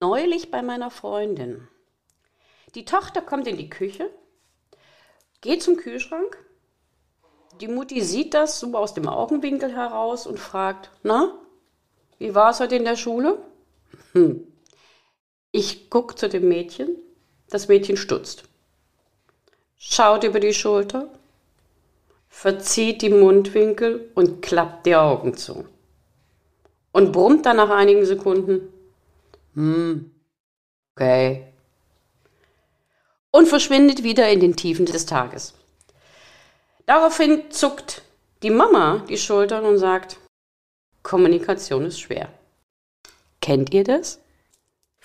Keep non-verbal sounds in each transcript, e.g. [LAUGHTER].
Neulich bei meiner Freundin. Die Tochter kommt in die Küche, geht zum Kühlschrank. Die Mutti sieht das so aus dem Augenwinkel heraus und fragt, na, wie war es heute in der Schule? Hm. Ich gucke zu dem Mädchen. Das Mädchen stutzt. Schaut über die Schulter, verzieht die Mundwinkel und klappt die Augen zu. Und brummt dann nach einigen Sekunden. Hm, okay. Und verschwindet wieder in den Tiefen des Tages. Daraufhin zuckt die Mama die Schultern und sagt, Kommunikation ist schwer. Kennt ihr das?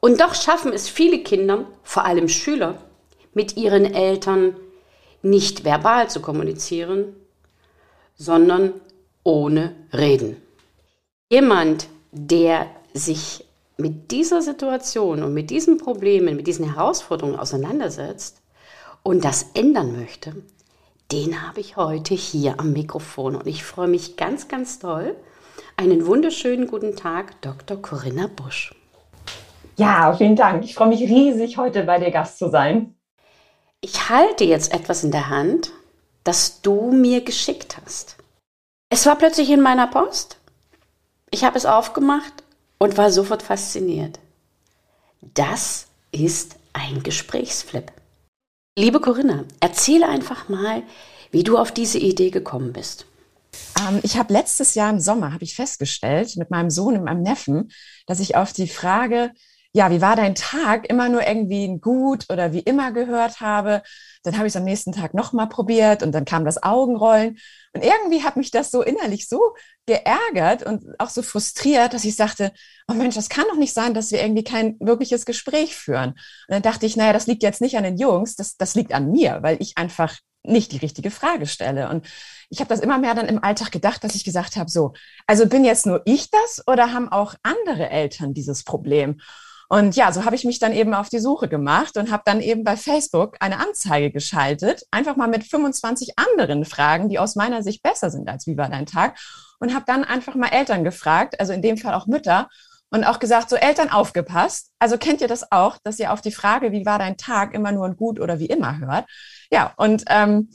Und doch schaffen es viele Kinder, vor allem Schüler, mit ihren Eltern nicht verbal zu kommunizieren, sondern ohne Reden. Jemand, der sich mit dieser Situation und mit diesen Problemen, mit diesen Herausforderungen auseinandersetzt und das ändern möchte, den habe ich heute hier am Mikrofon. Und ich freue mich ganz, ganz toll. Einen wunderschönen guten Tag, Dr. Corinna Busch. Ja, vielen Dank. Ich freue mich riesig, heute bei dir Gast zu sein. Ich halte jetzt etwas in der Hand, das du mir geschickt hast. Es war plötzlich in meiner Post. Ich habe es aufgemacht und war sofort fasziniert. Das ist ein Gesprächsflip. Liebe Corinna, erzähle einfach mal, wie du auf diese Idee gekommen bist. Ähm, ich habe letztes Jahr im Sommer habe ich festgestellt mit meinem Sohn und meinem Neffen, dass ich auf die Frage, ja, wie war dein Tag, immer nur irgendwie ein gut oder wie immer gehört habe. Dann habe ich es am nächsten Tag nochmal probiert und dann kam das Augenrollen. Und irgendwie hat mich das so innerlich so geärgert und auch so frustriert, dass ich sagte, oh Mensch, das kann doch nicht sein, dass wir irgendwie kein wirkliches Gespräch führen. Und dann dachte ich, naja, das liegt jetzt nicht an den Jungs, das, das liegt an mir, weil ich einfach nicht die richtige Frage stelle. Und ich habe das immer mehr dann im Alltag gedacht, dass ich gesagt habe, so, also bin jetzt nur ich das oder haben auch andere Eltern dieses Problem? Und ja, so habe ich mich dann eben auf die Suche gemacht und habe dann eben bei Facebook eine Anzeige geschaltet, einfach mal mit 25 anderen Fragen, die aus meiner Sicht besser sind als wie war dein Tag und habe dann einfach mal Eltern gefragt, also in dem Fall auch Mütter und auch gesagt, so Eltern aufgepasst. Also kennt ihr das auch, dass ihr auf die Frage, wie war dein Tag, immer nur ein gut oder wie immer hört? Ja, und ähm,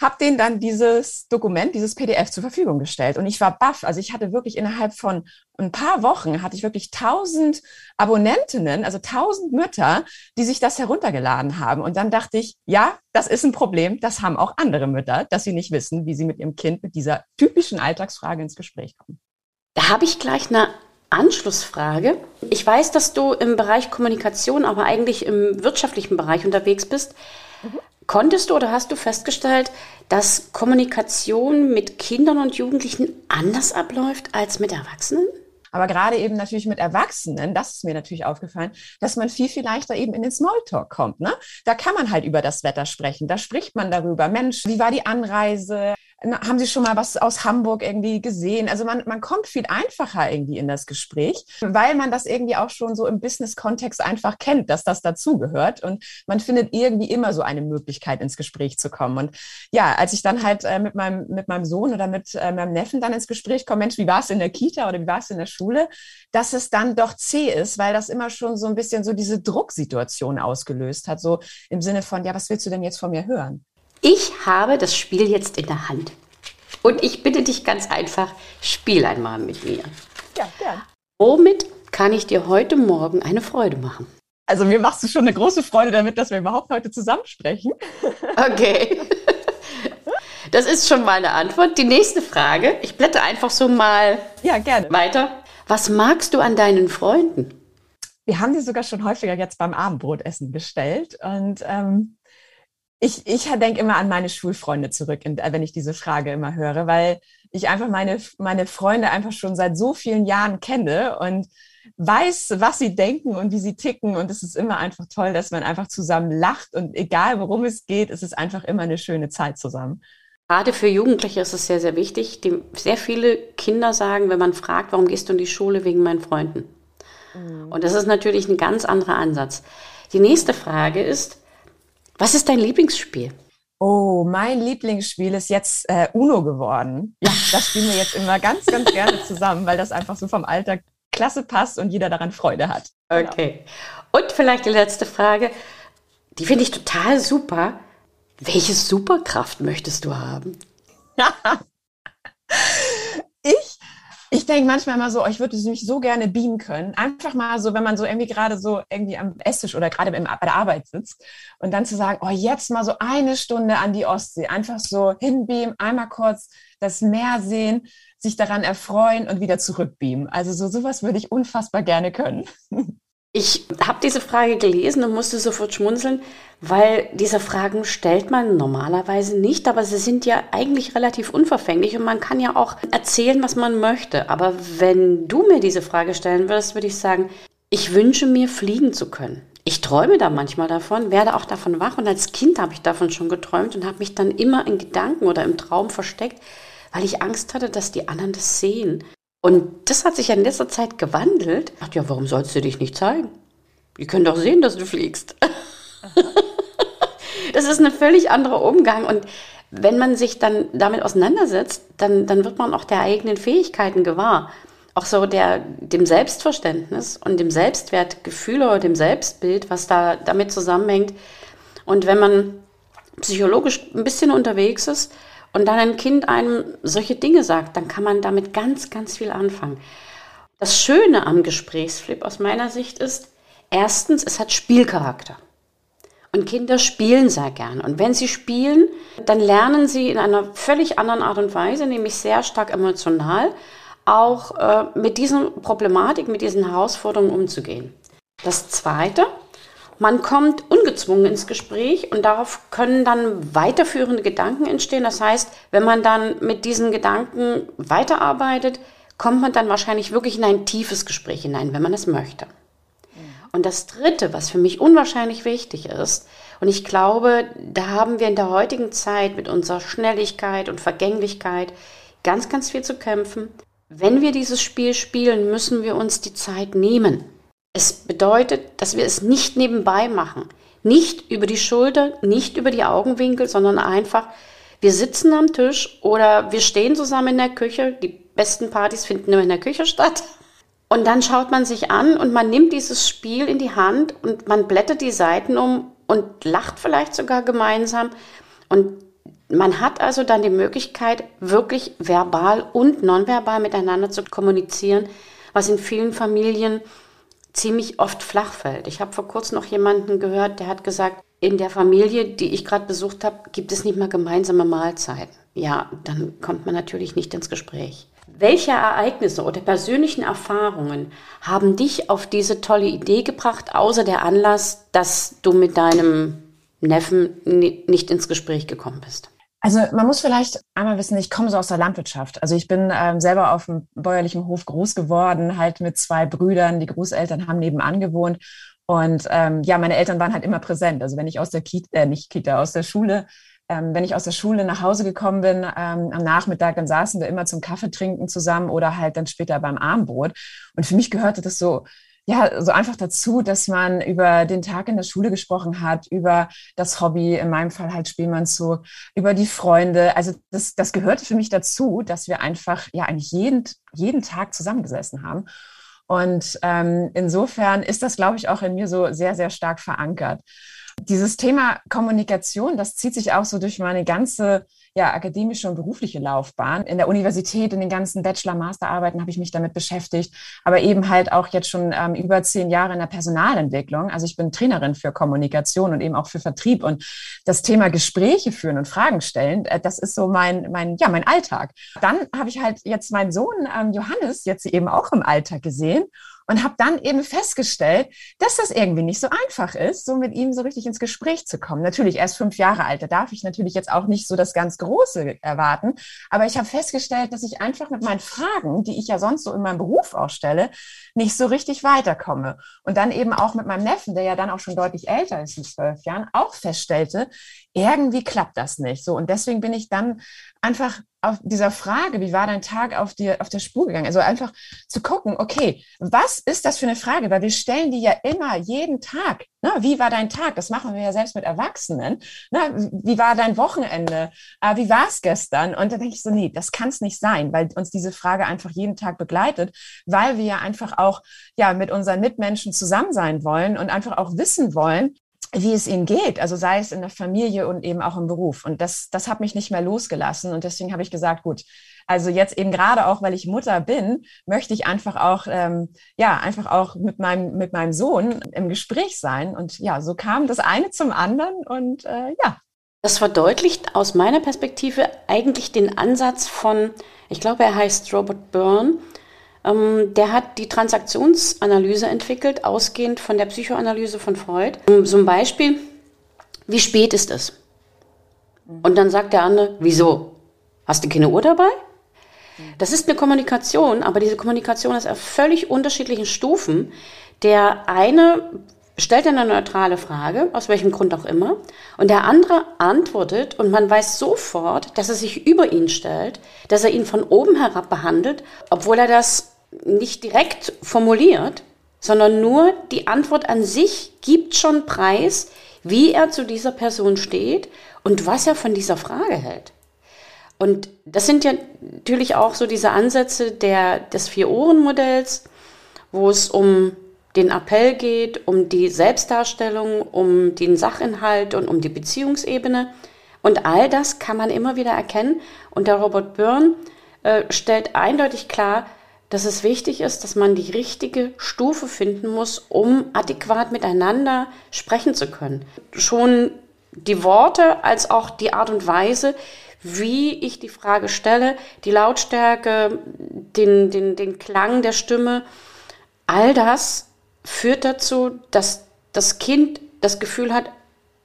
habe denen dann dieses Dokument, dieses PDF zur Verfügung gestellt. Und ich war baff. Also ich hatte wirklich innerhalb von ein paar Wochen hatte ich wirklich tausend Abonnentinnen, also tausend Mütter, die sich das heruntergeladen haben. Und dann dachte ich, ja, das ist ein Problem. Das haben auch andere Mütter, dass sie nicht wissen, wie sie mit ihrem Kind mit dieser typischen Alltagsfrage ins Gespräch kommen. Da habe ich gleich eine Anschlussfrage. Ich weiß, dass du im Bereich Kommunikation, aber eigentlich im wirtschaftlichen Bereich unterwegs bist. Mhm. Konntest du oder hast du festgestellt, dass Kommunikation mit Kindern und Jugendlichen anders abläuft als mit Erwachsenen? Aber gerade eben natürlich mit Erwachsenen, das ist mir natürlich aufgefallen, dass man viel, viel leichter eben in den Smalltalk kommt. Ne? Da kann man halt über das Wetter sprechen. Da spricht man darüber. Mensch, wie war die Anreise? Haben Sie schon mal was aus Hamburg irgendwie gesehen? Also man, man kommt viel einfacher irgendwie in das Gespräch, weil man das irgendwie auch schon so im Business-Kontext einfach kennt, dass das dazugehört. Und man findet irgendwie immer so eine Möglichkeit, ins Gespräch zu kommen. Und ja, als ich dann halt äh, mit, meinem, mit meinem Sohn oder mit äh, meinem Neffen dann ins Gespräch komme, Mensch, wie war es in der Kita oder wie war es in der Schule, dass es dann doch zäh ist, weil das immer schon so ein bisschen so diese Drucksituation ausgelöst hat. So im Sinne von, ja, was willst du denn jetzt von mir hören? Ich habe das Spiel jetzt in der Hand. Und ich bitte dich ganz einfach, spiel einmal mit mir. Ja, gern. Womit kann ich dir heute Morgen eine Freude machen? Also mir machst du schon eine große Freude damit, dass wir überhaupt heute zusammensprechen. [LAUGHS] Okay. Das ist schon mal eine Antwort. Die nächste Frage, ich blätter einfach so mal ja, gerne. weiter. Was magst du an deinen Freunden? Wir haben die sogar schon häufiger jetzt beim Abendbrotessen gestellt. Und ähm, ich, ich denke immer an meine Schulfreunde zurück, wenn ich diese Frage immer höre, weil ich einfach meine, meine Freunde einfach schon seit so vielen Jahren kenne und weiß, was sie denken und wie sie ticken. Und es ist immer einfach toll, dass man einfach zusammen lacht. Und egal, worum es geht, es ist einfach immer eine schöne Zeit zusammen. Gerade für Jugendliche ist es sehr, sehr wichtig. Die, sehr viele Kinder sagen, wenn man fragt, warum gehst du in die Schule, wegen meinen Freunden. Mhm. Und das ist natürlich ein ganz anderer Ansatz. Die nächste Frage ist, was ist dein Lieblingsspiel? Oh, mein Lieblingsspiel ist jetzt äh, Uno geworden. Ja, das spielen wir jetzt immer ganz, ganz gerne zusammen, weil das einfach so vom Alltag klasse passt und jeder daran Freude hat. Okay. Und vielleicht die letzte Frage, die finde ich total super. Welche Superkraft möchtest du haben? [LAUGHS] ich denke manchmal immer so, oh, ich würde mich so gerne beamen können. Einfach mal so, wenn man so irgendwie gerade so irgendwie am Esstisch oder gerade bei der Arbeit sitzt und dann zu sagen, oh, jetzt mal so eine Stunde an die Ostsee. Einfach so hinbeamen, einmal kurz das Meer sehen, sich daran erfreuen und wieder zurückbeamen. Also so sowas würde ich unfassbar gerne können. [LAUGHS] Ich habe diese Frage gelesen und musste sofort schmunzeln, weil diese Fragen stellt man normalerweise nicht, aber sie sind ja eigentlich relativ unverfänglich und man kann ja auch erzählen, was man möchte. Aber wenn du mir diese Frage stellen würdest, würde ich sagen, ich wünsche mir fliegen zu können. Ich träume da manchmal davon, werde auch davon wach und als Kind habe ich davon schon geträumt und habe mich dann immer in Gedanken oder im Traum versteckt, weil ich Angst hatte, dass die anderen das sehen. Und das hat sich ja in letzter Zeit gewandelt. Ich dachte, ja, warum sollst du dich nicht zeigen? Die können doch sehen, dass du fliegst. [LAUGHS] das ist ein völlig anderer Umgang. Und wenn man sich dann damit auseinandersetzt, dann, dann wird man auch der eigenen Fähigkeiten gewahr. Auch so der, dem Selbstverständnis und dem Selbstwertgefühl oder dem Selbstbild, was da damit zusammenhängt. Und wenn man psychologisch ein bisschen unterwegs ist, und dann ein Kind einem solche Dinge sagt, dann kann man damit ganz, ganz viel anfangen. Das Schöne am Gesprächsflip aus meiner Sicht ist, erstens, es hat Spielcharakter. Und Kinder spielen sehr gern. Und wenn sie spielen, dann lernen sie in einer völlig anderen Art und Weise, nämlich sehr stark emotional, auch äh, mit diesen Problematiken, mit diesen Herausforderungen umzugehen. Das Zweite, man kommt ungezwungen ins Gespräch und darauf können dann weiterführende Gedanken entstehen. Das heißt, wenn man dann mit diesen Gedanken weiterarbeitet, kommt man dann wahrscheinlich wirklich in ein tiefes Gespräch hinein, wenn man es möchte. Und das Dritte, was für mich unwahrscheinlich wichtig ist, und ich glaube, da haben wir in der heutigen Zeit mit unserer Schnelligkeit und Vergänglichkeit ganz, ganz viel zu kämpfen. Wenn wir dieses Spiel spielen, müssen wir uns die Zeit nehmen. Es bedeutet, dass wir es nicht nebenbei machen. Nicht über die Schulter, nicht über die Augenwinkel, sondern einfach, wir sitzen am Tisch oder wir stehen zusammen in der Küche. Die besten Partys finden nur in der Küche statt. Und dann schaut man sich an und man nimmt dieses Spiel in die Hand und man blättert die Seiten um und lacht vielleicht sogar gemeinsam. Und man hat also dann die Möglichkeit, wirklich verbal und nonverbal miteinander zu kommunizieren, was in vielen Familien ziemlich oft flach fällt. Ich habe vor kurzem noch jemanden gehört, der hat gesagt, in der Familie, die ich gerade besucht habe, gibt es nicht mal gemeinsame Mahlzeiten. Ja, dann kommt man natürlich nicht ins Gespräch. Welche Ereignisse oder persönlichen Erfahrungen haben dich auf diese tolle Idee gebracht, außer der Anlass, dass du mit deinem Neffen nicht ins Gespräch gekommen bist? Also man muss vielleicht einmal wissen, ich komme so aus der Landwirtschaft. Also ich bin ähm, selber auf einem bäuerlichen Hof groß geworden, halt mit zwei Brüdern. Die Großeltern haben nebenan gewohnt. Und ähm, ja, meine Eltern waren halt immer präsent. Also wenn ich aus der Kita, äh, nicht Kita, aus der Schule, ähm, wenn ich aus der Schule nach Hause gekommen bin ähm, am Nachmittag, dann saßen wir immer zum Kaffee trinken zusammen oder halt dann später beim Abendbrot. Und für mich gehörte das so ja, so einfach dazu, dass man über den Tag in der Schule gesprochen hat, über das Hobby, in meinem Fall halt Spielmannszug, über die Freunde. Also das, das gehörte für mich dazu, dass wir einfach ja eigentlich jeden, jeden Tag zusammengesessen haben. Und ähm, insofern ist das, glaube ich, auch in mir so sehr, sehr stark verankert. Dieses Thema Kommunikation, das zieht sich auch so durch meine ganze ja, akademische und berufliche Laufbahn. In der Universität, in den ganzen Bachelor-, Masterarbeiten habe ich mich damit beschäftigt, aber eben halt auch jetzt schon ähm, über zehn Jahre in der Personalentwicklung. Also ich bin Trainerin für Kommunikation und eben auch für Vertrieb und das Thema Gespräche führen und Fragen stellen, äh, das ist so mein, mein, ja, mein Alltag. Dann habe ich halt jetzt meinen Sohn ähm, Johannes jetzt eben auch im Alltag gesehen und habe dann eben festgestellt, dass das irgendwie nicht so einfach ist, so mit ihm so richtig ins Gespräch zu kommen. Natürlich, er ist fünf Jahre alt, da darf ich natürlich jetzt auch nicht so das ganz Große erwarten, aber ich habe festgestellt, dass ich einfach mit meinen Fragen, die ich ja sonst so in meinem Beruf auch stelle, nicht so richtig weiterkomme. Und dann eben auch mit meinem Neffen, der ja dann auch schon deutlich älter ist, in zwölf Jahren, auch feststellte, irgendwie klappt das nicht. So, und deswegen bin ich dann einfach auf dieser Frage, wie war dein Tag auf, dir, auf der Spur gegangen? Also einfach zu gucken, okay, was ist das für eine Frage? Weil wir stellen die ja immer jeden Tag. Ne? Wie war dein Tag? Das machen wir ja selbst mit Erwachsenen. Ne? Wie war dein Wochenende? Äh, wie war es gestern? Und dann denke ich so, nee, das kann es nicht sein, weil uns diese Frage einfach jeden Tag begleitet, weil wir ja einfach auch ja mit unseren Mitmenschen zusammen sein wollen und einfach auch wissen wollen, wie es ihnen geht, also sei es in der Familie und eben auch im Beruf. Und das, das hat mich nicht mehr losgelassen. Und deswegen habe ich gesagt, gut, also jetzt eben gerade auch, weil ich Mutter bin, möchte ich einfach auch, ähm, ja, einfach auch mit meinem, mit meinem Sohn im Gespräch sein. Und ja, so kam das eine zum anderen und äh, ja. Das verdeutlicht aus meiner Perspektive eigentlich den Ansatz von, ich glaube, er heißt Robert Byrne, der hat die Transaktionsanalyse entwickelt, ausgehend von der Psychoanalyse von Freud. So ein Beispiel, wie spät ist es? Und dann sagt der andere, wieso? Hast du keine Uhr dabei? Das ist eine Kommunikation, aber diese Kommunikation ist auf völlig unterschiedlichen Stufen. Der eine stellt eine neutrale Frage, aus welchem Grund auch immer, und der andere antwortet und man weiß sofort, dass er sich über ihn stellt, dass er ihn von oben herab behandelt, obwohl er das nicht direkt formuliert, sondern nur die Antwort an sich gibt schon preis, wie er zu dieser Person steht und was er von dieser Frage hält. Und das sind ja natürlich auch so diese Ansätze der, des Vier-Ohren-Modells, wo es um den Appell geht, um die Selbstdarstellung, um den Sachinhalt und um die Beziehungsebene. Und all das kann man immer wieder erkennen. Und der Robert Byrne äh, stellt eindeutig klar, dass es wichtig ist, dass man die richtige Stufe finden muss, um adäquat miteinander sprechen zu können. Schon die Worte als auch die Art und Weise, wie ich die Frage stelle, die Lautstärke, den, den, den Klang der Stimme, all das führt dazu, dass das Kind das Gefühl hat,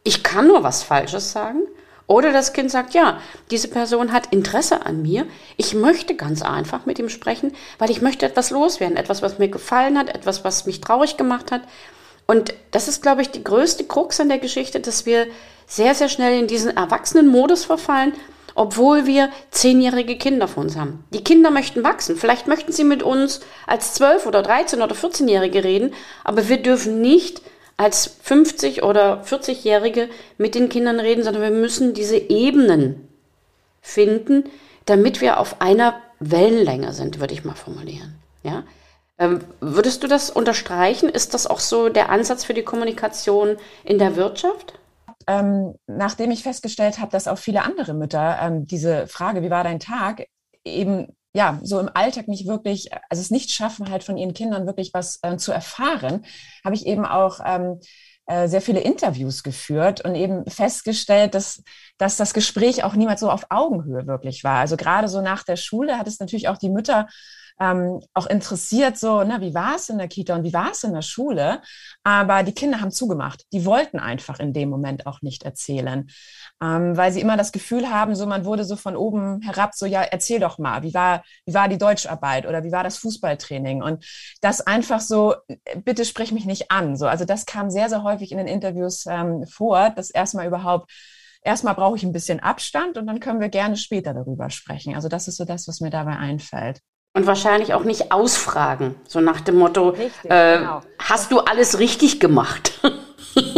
ich kann nur was Falsches sagen oder das Kind sagt, ja, diese Person hat Interesse an mir. Ich möchte ganz einfach mit ihm sprechen, weil ich möchte etwas loswerden, etwas, was mir gefallen hat, etwas, was mich traurig gemacht hat. Und das ist, glaube ich, die größte Krux an der Geschichte, dass wir sehr, sehr schnell in diesen Erwachsenenmodus verfallen, obwohl wir zehnjährige Kinder vor uns haben. Die Kinder möchten wachsen. Vielleicht möchten sie mit uns als zwölf oder dreizehn oder vierzehnjährige reden, aber wir dürfen nicht als 50 oder 40-Jährige mit den Kindern reden, sondern wir müssen diese Ebenen finden, damit wir auf einer Wellenlänge sind, würde ich mal formulieren. Ja? Ähm, würdest du das unterstreichen? Ist das auch so der Ansatz für die Kommunikation in der Wirtschaft? Ähm, nachdem ich festgestellt habe, dass auch viele andere Mütter ähm, diese Frage, wie war dein Tag, eben ja, so im Alltag nicht wirklich, also es nicht schaffen, halt von ihren Kindern wirklich was äh, zu erfahren, habe ich eben auch ähm, äh, sehr viele Interviews geführt und eben festgestellt, dass, dass das Gespräch auch niemals so auf Augenhöhe wirklich war. Also gerade so nach der Schule hat es natürlich auch die Mütter ähm, auch interessiert, so, na, wie war es in der Kita und wie war es in der Schule? Aber die Kinder haben zugemacht. Die wollten einfach in dem Moment auch nicht erzählen, ähm, weil sie immer das Gefühl haben, so, man wurde so von oben herab, so, ja, erzähl doch mal, wie war, wie war die Deutscharbeit oder wie war das Fußballtraining? Und das einfach so, bitte sprich mich nicht an. So, also das kam sehr, sehr häufig in den Interviews ähm, vor, dass erstmal überhaupt erstmal brauche ich ein bisschen Abstand und dann können wir gerne später darüber sprechen. Also das ist so das, was mir dabei einfällt. Und wahrscheinlich auch nicht ausfragen, so nach dem Motto, richtig, äh, genau. hast du alles richtig gemacht? [LAUGHS]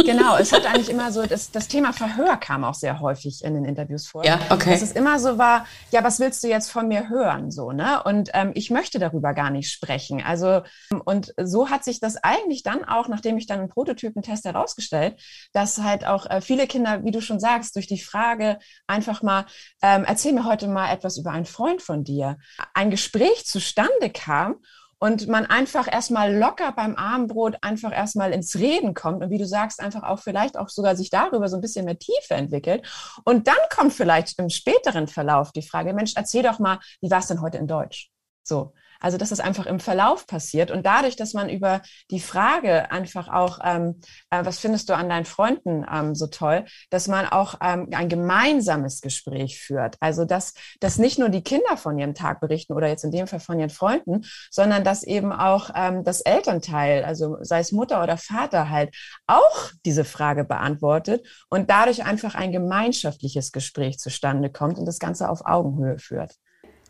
Genau, es hat eigentlich immer so, das, das Thema Verhör kam auch sehr häufig in den Interviews vor. Ja, okay. Dass es immer so war, ja, was willst du jetzt von mir hören? So, ne? Und ähm, ich möchte darüber gar nicht sprechen. Also, und so hat sich das eigentlich dann auch, nachdem ich dann einen Prototypentest herausgestellt, dass halt auch äh, viele Kinder, wie du schon sagst, durch die Frage einfach mal, ähm, erzähl mir heute mal etwas über einen Freund von dir, ein Gespräch zustande kam und man einfach erstmal locker beim Abendbrot einfach erstmal ins Reden kommt und wie du sagst, einfach auch vielleicht auch sogar sich darüber so ein bisschen mehr Tiefe entwickelt. Und dann kommt vielleicht im späteren Verlauf die Frage, Mensch, erzähl doch mal, wie war es denn heute in Deutsch? So. Also dass es einfach im Verlauf passiert und dadurch, dass man über die Frage einfach auch, ähm, äh, was findest du an deinen Freunden ähm, so toll, dass man auch ähm, ein gemeinsames Gespräch führt. Also dass, dass nicht nur die Kinder von ihrem Tag berichten oder jetzt in dem Fall von ihren Freunden, sondern dass eben auch ähm, das Elternteil, also sei es Mutter oder Vater halt, auch diese Frage beantwortet und dadurch einfach ein gemeinschaftliches Gespräch zustande kommt und das Ganze auf Augenhöhe führt.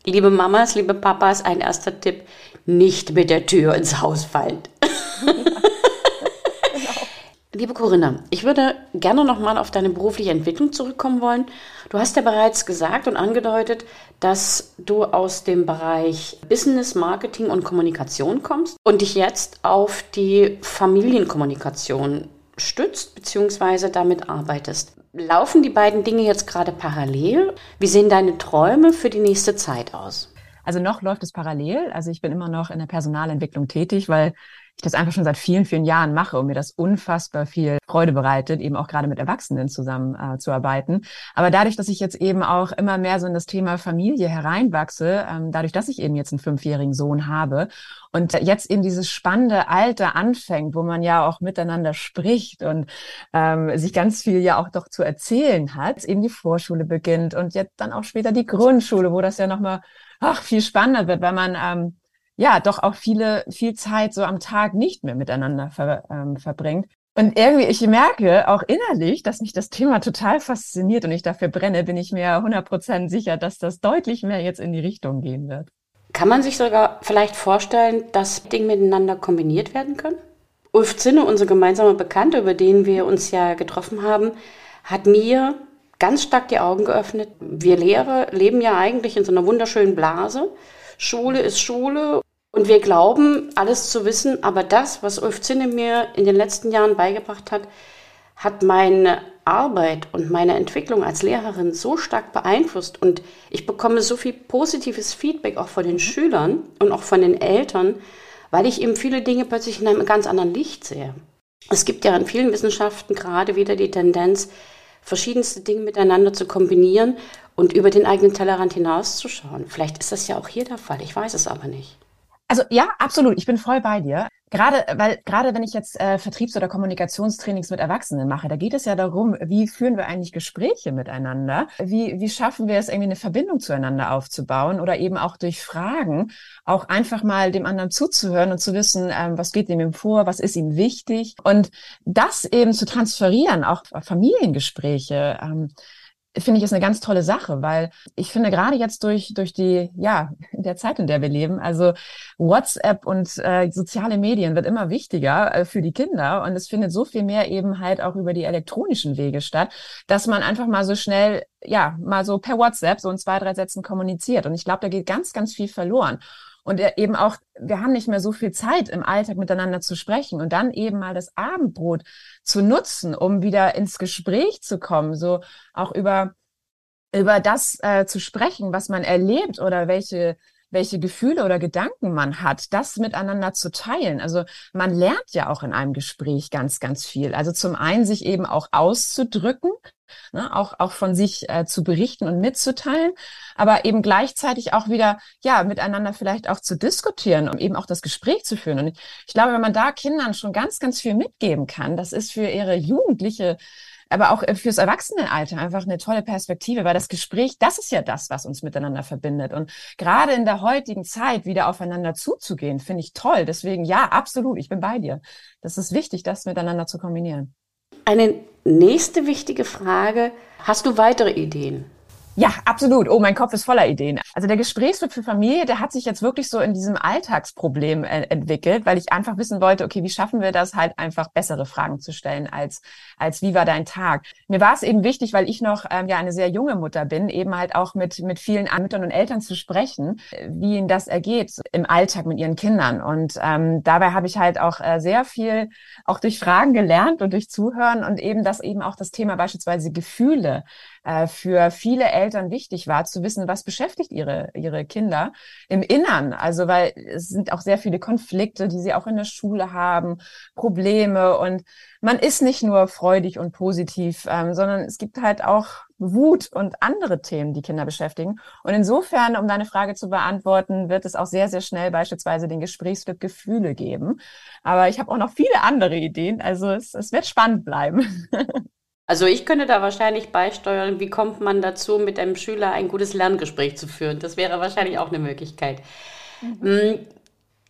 Liebe Mamas, liebe Papas, ein erster Tipp, nicht mit der Tür ins Haus fallen. [LAUGHS] Liebe Corinna, ich würde gerne nochmal auf deine berufliche Entwicklung zurückkommen wollen. Du hast ja bereits gesagt und angedeutet, dass du aus dem Bereich Business, Marketing und Kommunikation kommst und dich jetzt auf die Familienkommunikation stützt bzw. damit arbeitest. Laufen die beiden Dinge jetzt gerade parallel? Wie sehen deine Träume für die nächste Zeit aus? Also noch läuft es parallel. Also ich bin immer noch in der Personalentwicklung tätig, weil ich das einfach schon seit vielen, vielen Jahren mache und mir das unfassbar viel Freude bereitet, eben auch gerade mit Erwachsenen zusammen äh, zu arbeiten. Aber dadurch, dass ich jetzt eben auch immer mehr so in das Thema Familie hereinwachse, ähm, dadurch, dass ich eben jetzt einen fünfjährigen Sohn habe und jetzt eben dieses spannende Alter anfängt, wo man ja auch miteinander spricht und ähm, sich ganz viel ja auch doch zu erzählen hat, eben die Vorschule beginnt und jetzt dann auch später die Grundschule, wo das ja nochmal ach, viel spannender wird, weil man ähm, ja doch auch viele, viel Zeit so am Tag nicht mehr miteinander ver, ähm, verbringt. Und irgendwie, ich merke auch innerlich, dass mich das Thema total fasziniert und ich dafür brenne, bin ich mir 100% sicher, dass das deutlich mehr jetzt in die Richtung gehen wird. Kann man sich sogar vielleicht vorstellen, dass Dinge miteinander kombiniert werden können? Ulf Zinne, unser gemeinsamer Bekannter, über den wir uns ja getroffen haben, hat mir ganz stark die Augen geöffnet. Wir Lehrer leben ja eigentlich in so einer wunderschönen Blase. Schule ist Schule und wir glauben, alles zu wissen, aber das, was Ulf Zinne mir in den letzten Jahren beigebracht hat, hat meine Arbeit und meine Entwicklung als Lehrerin so stark beeinflusst und ich bekomme so viel positives Feedback auch von den mhm. Schülern und auch von den Eltern, weil ich eben viele Dinge plötzlich in einem ganz anderen Licht sehe. Es gibt ja in vielen Wissenschaften gerade wieder die Tendenz, verschiedenste Dinge miteinander zu kombinieren und über den eigenen Tellerrand hinauszuschauen. Vielleicht ist das ja auch hier der Fall, ich weiß es aber nicht. Also ja, absolut. Ich bin voll bei dir. Gerade, weil gerade wenn ich jetzt äh, Vertriebs- oder Kommunikationstrainings mit Erwachsenen mache, da geht es ja darum, wie führen wir eigentlich Gespräche miteinander? Wie, wie schaffen wir es, irgendwie eine Verbindung zueinander aufzubauen oder eben auch durch Fragen auch einfach mal dem anderen zuzuhören und zu wissen, ähm, was geht ihm vor, was ist ihm wichtig und das eben zu transferieren, auch Familiengespräche. Ähm, finde ich ist eine ganz tolle Sache, weil ich finde gerade jetzt durch durch die ja in [LAUGHS] der Zeit, in der wir leben, also WhatsApp und äh, soziale Medien wird immer wichtiger äh, für die Kinder und es findet so viel mehr eben halt auch über die elektronischen Wege statt, dass man einfach mal so schnell ja mal so per WhatsApp so in zwei drei Sätzen kommuniziert und ich glaube, da geht ganz ganz viel verloren. Und eben auch, wir haben nicht mehr so viel Zeit im Alltag miteinander zu sprechen und dann eben mal das Abendbrot zu nutzen, um wieder ins Gespräch zu kommen, so auch über, über das äh, zu sprechen, was man erlebt oder welche welche Gefühle oder Gedanken man hat, das miteinander zu teilen. Also man lernt ja auch in einem Gespräch ganz, ganz viel. Also zum einen sich eben auch auszudrücken, ne, auch, auch von sich äh, zu berichten und mitzuteilen, aber eben gleichzeitig auch wieder, ja, miteinander vielleicht auch zu diskutieren, um eben auch das Gespräch zu führen. Und ich, ich glaube, wenn man da Kindern schon ganz, ganz viel mitgeben kann, das ist für ihre jugendliche aber auch äh, fürs Erwachsenenalter einfach eine tolle Perspektive, weil das Gespräch, das ist ja das, was uns miteinander verbindet. Und gerade in der heutigen Zeit wieder aufeinander zuzugehen, finde ich toll. Deswegen ja, absolut, ich bin bei dir. Das ist wichtig, das miteinander zu kombinieren. Eine nächste wichtige Frage. Hast du weitere Ideen? Ja, absolut. Oh, mein Kopf ist voller Ideen. Also der Gesprächsflug für Familie, der hat sich jetzt wirklich so in diesem Alltagsproblem äh, entwickelt, weil ich einfach wissen wollte, okay, wie schaffen wir das halt einfach bessere Fragen zu stellen als, als wie war dein Tag? Mir war es eben wichtig, weil ich noch ähm, ja eine sehr junge Mutter bin, eben halt auch mit, mit vielen Müttern und Eltern zu sprechen, wie ihnen das ergeht im Alltag mit ihren Kindern. Und ähm, dabei habe ich halt auch äh, sehr viel auch durch Fragen gelernt und durch Zuhören und eben das eben auch das Thema beispielsweise Gefühle äh, für viele Eltern wichtig war, zu wissen, was beschäftigt ihre, ihre Kinder im Innern. Also, weil es sind auch sehr viele Konflikte, die sie auch in der Schule haben, Probleme und man ist nicht nur freudig und positiv, ähm, sondern es gibt halt auch Wut und andere Themen, die Kinder beschäftigen. Und insofern, um deine Frage zu beantworten, wird es auch sehr, sehr schnell beispielsweise den Gesprächsflip Gefühle geben. Aber ich habe auch noch viele andere Ideen. Also es, es wird spannend bleiben. [LAUGHS] Also ich könnte da wahrscheinlich beisteuern, wie kommt man dazu, mit einem Schüler ein gutes Lerngespräch zu führen. Das wäre wahrscheinlich auch eine Möglichkeit. Mhm. Hm,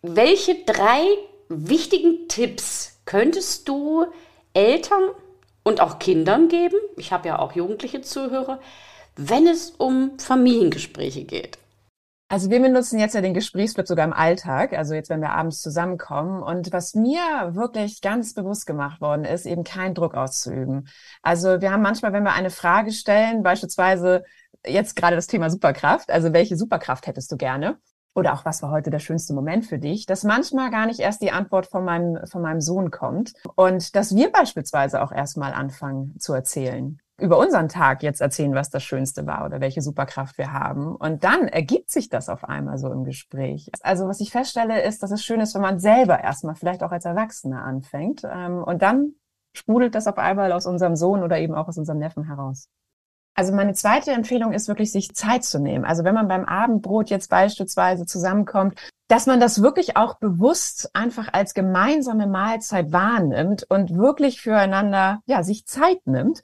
welche drei wichtigen Tipps könntest du Eltern und auch Kindern geben? Ich habe ja auch jugendliche Zuhörer, wenn es um Familiengespräche geht. Also wir benutzen jetzt ja den Gesprächsflip sogar im Alltag, also jetzt, wenn wir abends zusammenkommen. Und was mir wirklich ganz bewusst gemacht worden ist, eben keinen Druck auszuüben. Also wir haben manchmal, wenn wir eine Frage stellen, beispielsweise jetzt gerade das Thema Superkraft, also welche Superkraft hättest du gerne? Oder auch was war heute der schönste Moment für dich, dass manchmal gar nicht erst die Antwort von meinem, von meinem Sohn kommt und dass wir beispielsweise auch erstmal anfangen zu erzählen über unseren Tag jetzt erzählen, was das Schönste war oder welche Superkraft wir haben. Und dann ergibt sich das auf einmal so im Gespräch. Also was ich feststelle, ist, dass es schön ist, wenn man selber erstmal vielleicht auch als Erwachsener anfängt. Ähm, und dann sprudelt das auf einmal aus unserem Sohn oder eben auch aus unserem Neffen heraus. Also meine zweite Empfehlung ist wirklich, sich Zeit zu nehmen. Also wenn man beim Abendbrot jetzt beispielsweise zusammenkommt, dass man das wirklich auch bewusst einfach als gemeinsame Mahlzeit wahrnimmt und wirklich füreinander, ja, sich Zeit nimmt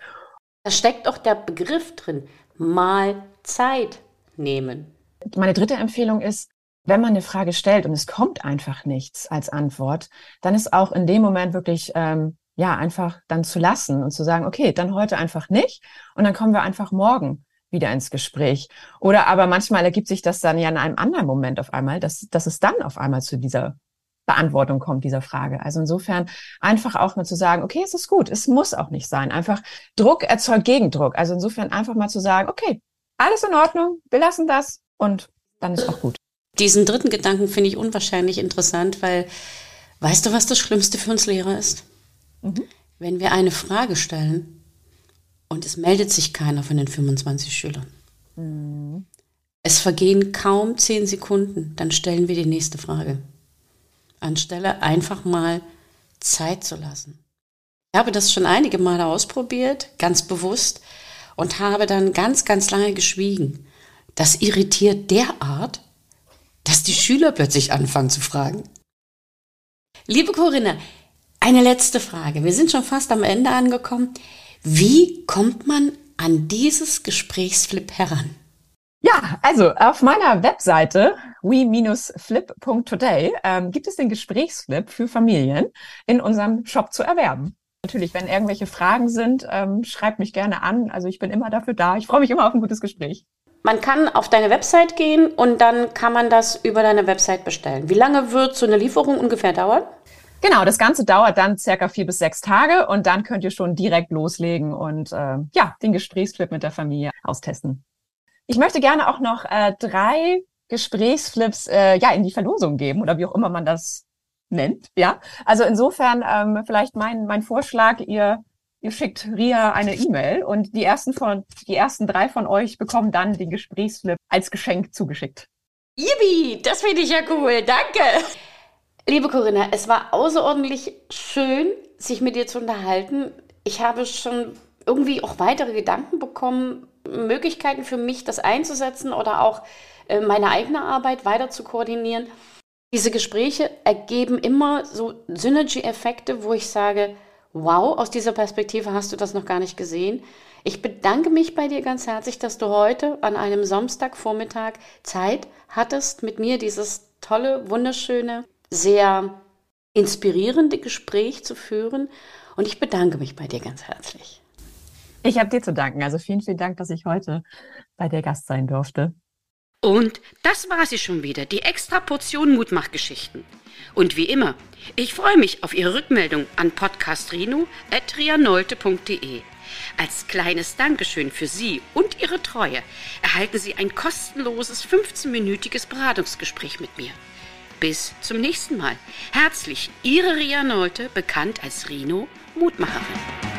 da steckt auch der Begriff drin, mal Zeit nehmen. Meine dritte Empfehlung ist, wenn man eine Frage stellt und es kommt einfach nichts als Antwort, dann ist auch in dem Moment wirklich ähm, ja einfach dann zu lassen und zu sagen, okay, dann heute einfach nicht und dann kommen wir einfach morgen wieder ins Gespräch. Oder aber manchmal ergibt sich das dann ja in einem anderen Moment auf einmal, dass, dass es dann auf einmal zu dieser Beantwortung kommt dieser Frage. Also insofern einfach auch mal zu sagen, okay, es ist gut, es muss auch nicht sein. Einfach Druck erzeugt Gegendruck. Also insofern einfach mal zu sagen, okay, alles in Ordnung, wir lassen das und dann ist auch gut. Diesen dritten Gedanken finde ich unwahrscheinlich interessant, weil weißt du, was das Schlimmste für uns Lehrer ist? Mhm. Wenn wir eine Frage stellen und es meldet sich keiner von den 25 Schülern. Mhm. Es vergehen kaum zehn Sekunden, dann stellen wir die nächste Frage anstelle einfach mal Zeit zu lassen. Ich habe das schon einige Male ausprobiert, ganz bewusst, und habe dann ganz, ganz lange geschwiegen. Das irritiert derart, dass die Schüler plötzlich anfangen zu fragen. Liebe Corinna, eine letzte Frage. Wir sind schon fast am Ende angekommen. Wie kommt man an dieses Gesprächsflip heran? Ja, also auf meiner Webseite we-flip.today ähm, gibt es den Gesprächsflip für Familien in unserem Shop zu erwerben. Natürlich, wenn irgendwelche Fragen sind, ähm, schreibt mich gerne an. Also ich bin immer dafür da. Ich freue mich immer auf ein gutes Gespräch. Man kann auf deine Website gehen und dann kann man das über deine Website bestellen. Wie lange wird so eine Lieferung ungefähr dauern? Genau, das Ganze dauert dann circa vier bis sechs Tage und dann könnt ihr schon direkt loslegen und äh, ja, den Gesprächsflip mit der Familie austesten. Ich möchte gerne auch noch äh, drei Gesprächsflips äh, ja in die Verlosung geben oder wie auch immer man das nennt. Ja, also insofern ähm, vielleicht mein mein Vorschlag, ihr ihr schickt Ria eine E-Mail und die ersten von die ersten drei von euch bekommen dann den Gesprächsflip als Geschenk zugeschickt. Ibi, das finde ich ja cool. Danke. Liebe Corinna, es war außerordentlich schön, sich mit dir zu unterhalten. Ich habe schon irgendwie auch weitere Gedanken bekommen, Möglichkeiten für mich, das einzusetzen oder auch äh, meine eigene Arbeit weiter zu koordinieren. Diese Gespräche ergeben immer so Synergy-Effekte, wo ich sage, wow, aus dieser Perspektive hast du das noch gar nicht gesehen. Ich bedanke mich bei dir ganz herzlich, dass du heute an einem Samstagvormittag Zeit hattest, mit mir dieses tolle, wunderschöne, sehr inspirierende Gespräch zu führen. Und ich bedanke mich bei dir ganz herzlich. Ich habe dir zu danken. Also vielen, vielen Dank, dass ich heute bei der Gast sein durfte. Und das war sie schon wieder, die extra Portion Mutmachgeschichten. Und wie immer, ich freue mich auf Ihre Rückmeldung an podcastrino.trianolte.de. Als kleines Dankeschön für Sie und Ihre Treue erhalten Sie ein kostenloses 15-minütiges Beratungsgespräch mit mir. Bis zum nächsten Mal. Herzlich, Ihre Ria Nolte, bekannt als Rino Mutmacherin.